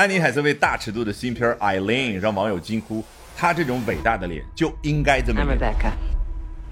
安妮海瑟薇大尺度的新片《Eileen》让网友惊呼：她这种伟大的脸就应该这么演。Rebecca.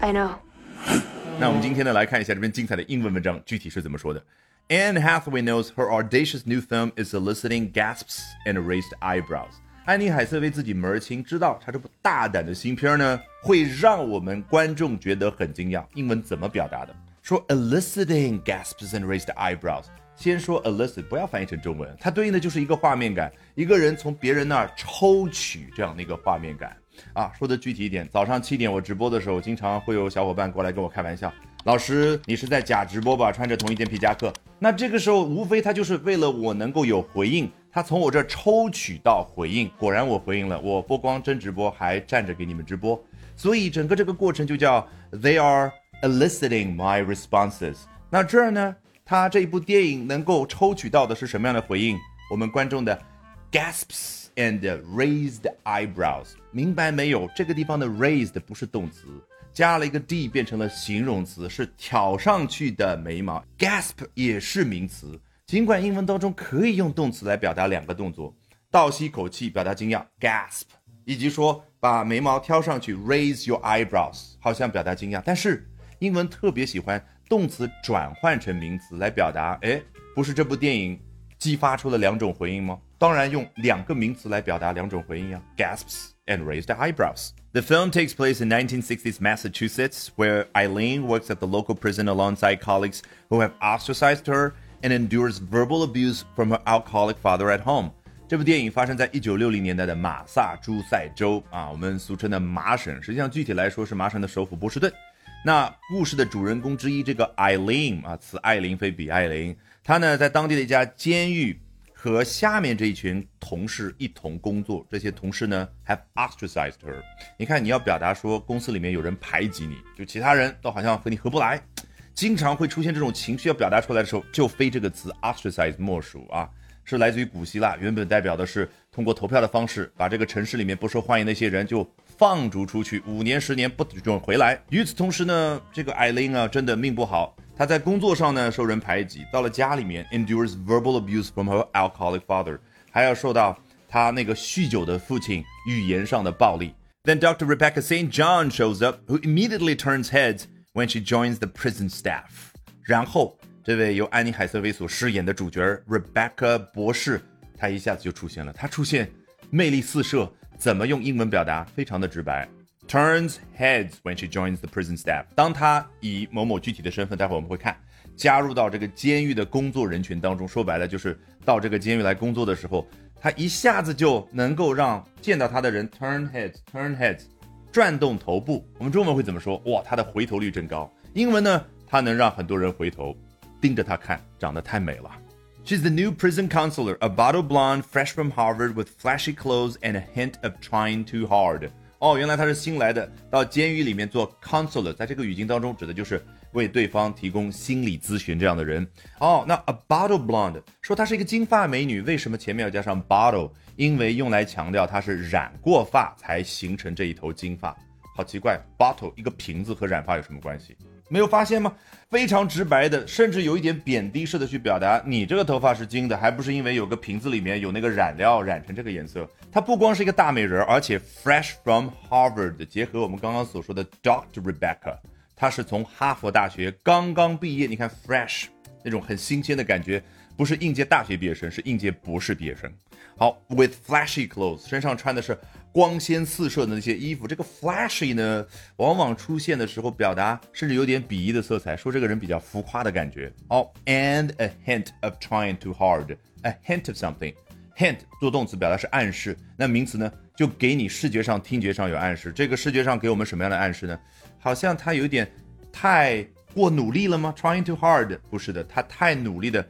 I know. 那我们今天呢来看一下这篇精彩的英文文章，具体是怎么说的。Anne Hathaway knows her audacious new film is eliciting gasps and raised eyebrows。安妮海瑟薇自己门儿清，知道她这部大胆的新片呢，会让我们观众觉得很惊讶。英文怎么表达的？说 eliciting gasps and raised eyebrows。先说 elicit，不要翻译成中文，它对应的就是一个画面感，一个人从别人那儿抽取这样的一个画面感。啊，说的具体一点，早上七点我直播的时候，经常会有小伙伴过来跟我开玩笑，老师你是在假直播吧？穿着同一件皮夹克。那这个时候无非他就是为了我能够有回应，他从我这儿抽取到回应。果然我回应了，我不光真直播，还站着给你们直播。所以整个这个过程就叫 They are eliciting my responses。那这儿呢，他这一部电影能够抽取到的是什么样的回应？我们观众的 gasps and raised eyebrows，明白没有？这个地方的 raised 不是动词，加了一个 d 变成了形容词，是挑上去的眉毛。gasp 也是名词，尽管英文当中可以用动词来表达两个动作，倒吸一口气表达惊讶 gasp，以及说把眉毛挑上去 raise your eyebrows，好像表达惊讶，但是英文特别喜欢动词转换成名词来表达，哎，不是这部电影激发出了两种回应吗？当然用两个名词来表达两种回应呀，gasps and raised eyebrows. The film takes place in 1960s Massachusetts, where Eileen works at the local prison alongside colleagues who have ostracized her and endures verbal abuse from her alcoholic father at home. 这部电影发生在一九六零年代的马萨诸塞州啊，我们俗称的麻省，实际上具体来说是麻省的首府波士顿。 那故事的主人公之一，这个 Eileen 啊，此艾琳非彼艾琳，她呢在当地的一家监狱和下面这一群同事一同工作，这些同事呢 have ostracized her。你看，你要表达说公司里面有人排挤你，就其他人都好像和你合不来，经常会出现这种情绪要表达出来的时候，就非这个词 ostracize 莫属啊。是来自于古希腊，原本代表的是通过投票的方式，把这个城市里面不受欢迎的一些人就放逐出去，五年十年不准回来。与此同时呢，这个艾琳啊，真的命不好，她在工作上呢受人排挤，到了家里面 endures verbal abuse from her alcoholic father，还要受到她那个酗酒的父亲语言上的暴力。Then Dr. Rebecca St. John shows up, who immediately turns heads when she joins the prison staff. 然后这位由安妮海瑟薇所饰演的主角 Rebecca 博士，她一下子就出现了。她出现魅力四射，怎么用英文表达？非常的直白，turns heads when she joins the prison staff。当她以某某具体的身份，待会我们会看，加入到这个监狱的工作人群当中。说白了，就是到这个监狱来工作的时候，她一下子就能够让见到她的人 turn heads，turn heads，转动头部。我们中文会怎么说？哇，她的回头率真高。英文呢，她能让很多人回头。盯着她看，长得太美了。She's the new prison counselor, a bottle blonde, fresh from Harvard, with flashy clothes and a hint of trying too hard. 哦，原来她是新来的，到监狱里面做 counselor，在这个语境当中指的就是为对方提供心理咨询这样的人。哦，那 a bottle blonde 说她是一个金发美女，为什么前面要加上 bottle？因为用来强调她是染过发才形成这一头金发。好奇怪，bottle 一个瓶子和染发有什么关系？没有发现吗？非常直白的，甚至有一点贬低式的去表达，你这个头发是金的，还不是因为有个瓶子里面有那个染料染成这个颜色。她不光是一个大美人，而且 fresh from Harvard，结合我们刚刚所说的 Doctor Rebecca，她是从哈佛大学刚刚毕业。你看 fresh 那种很新鲜的感觉，不是应届大学毕业生，是应届博士毕业生。好，with flashy clothes，身上穿的是光鲜四射的那些衣服。这个 flashy 呢，往往出现的时候，表达甚至有点鄙夷的色彩，说这个人比较浮夸的感觉。哦、，and a hint of trying too hard，a hint of something，hint 做动词表达是暗示，那名词呢就给你视觉上、听觉上有暗示。这个视觉上给我们什么样的暗示呢？好像他有点太过努力了吗？Trying too hard，不是的，他太努力的。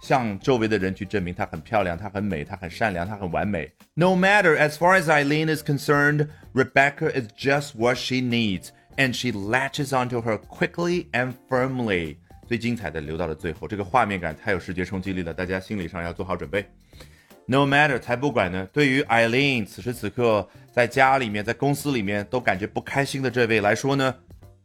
向周围的人去证明她很漂亮，她很美，她很善良，她很完美。No matter as far as Eileen is concerned, Rebecca is just what she needs, and she latches onto her quickly and firmly. 最精彩的留到了最后，这个画面感太有视觉冲击力了，大家心理上要做好准备。No matter 才不管呢。对于 Eileen 此时此刻在家里面、在公司里面都感觉不开心的这位来说呢，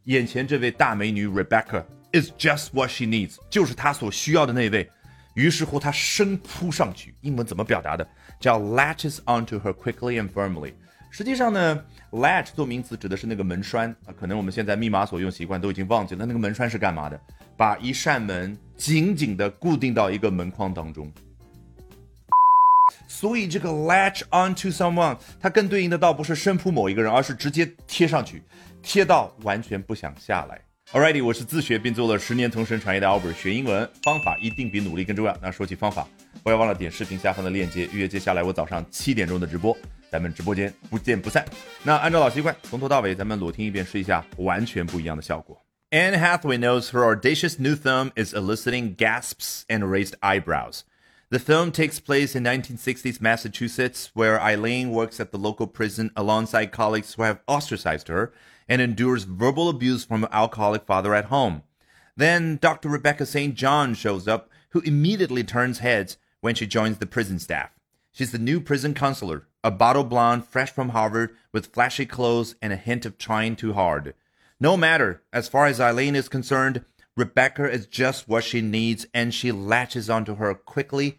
眼前这位大美女 Rebecca is just what she needs，就是她所需要的那位。于是乎他生扑上去。英文怎么表达的？叫 latches onto her quickly and firmly。实际上呢，latch 做名词指的是那个门栓啊，可能我们现在密码锁用习惯都已经忘记了。那个门栓是干嘛的？把一扇门紧紧的固定到一个门框当中。所以这个 latch onto someone，它更对应的倒不是生扑某一个人，而是直接贴上去，贴到完全不想下来。Alrighty，我是自学并做了十年同声传译的 Albert，学英文方法一定比努力更重要。那说起方法，不要忘了点视频下方的链接，预约接下来我早上七点钟的直播。咱们直播间不见不散。那按照老习惯，从头到尾咱们裸听一遍，试一下完全不一样的效果。Anne Hathaway knows her audacious new thumb is eliciting gasps and raised eyebrows. The film takes place in 1960s Massachusetts, where Eileen works at the local prison alongside colleagues who have ostracized her and endures verbal abuse from her alcoholic father at home. Then Dr. Rebecca St. John shows up, who immediately turns heads when she joins the prison staff. She's the new prison counselor, a bottle blonde fresh from Harvard with flashy clothes and a hint of trying too hard. No matter, as far as Eileen is concerned, Rebecca is just what she needs and she latches onto her quickly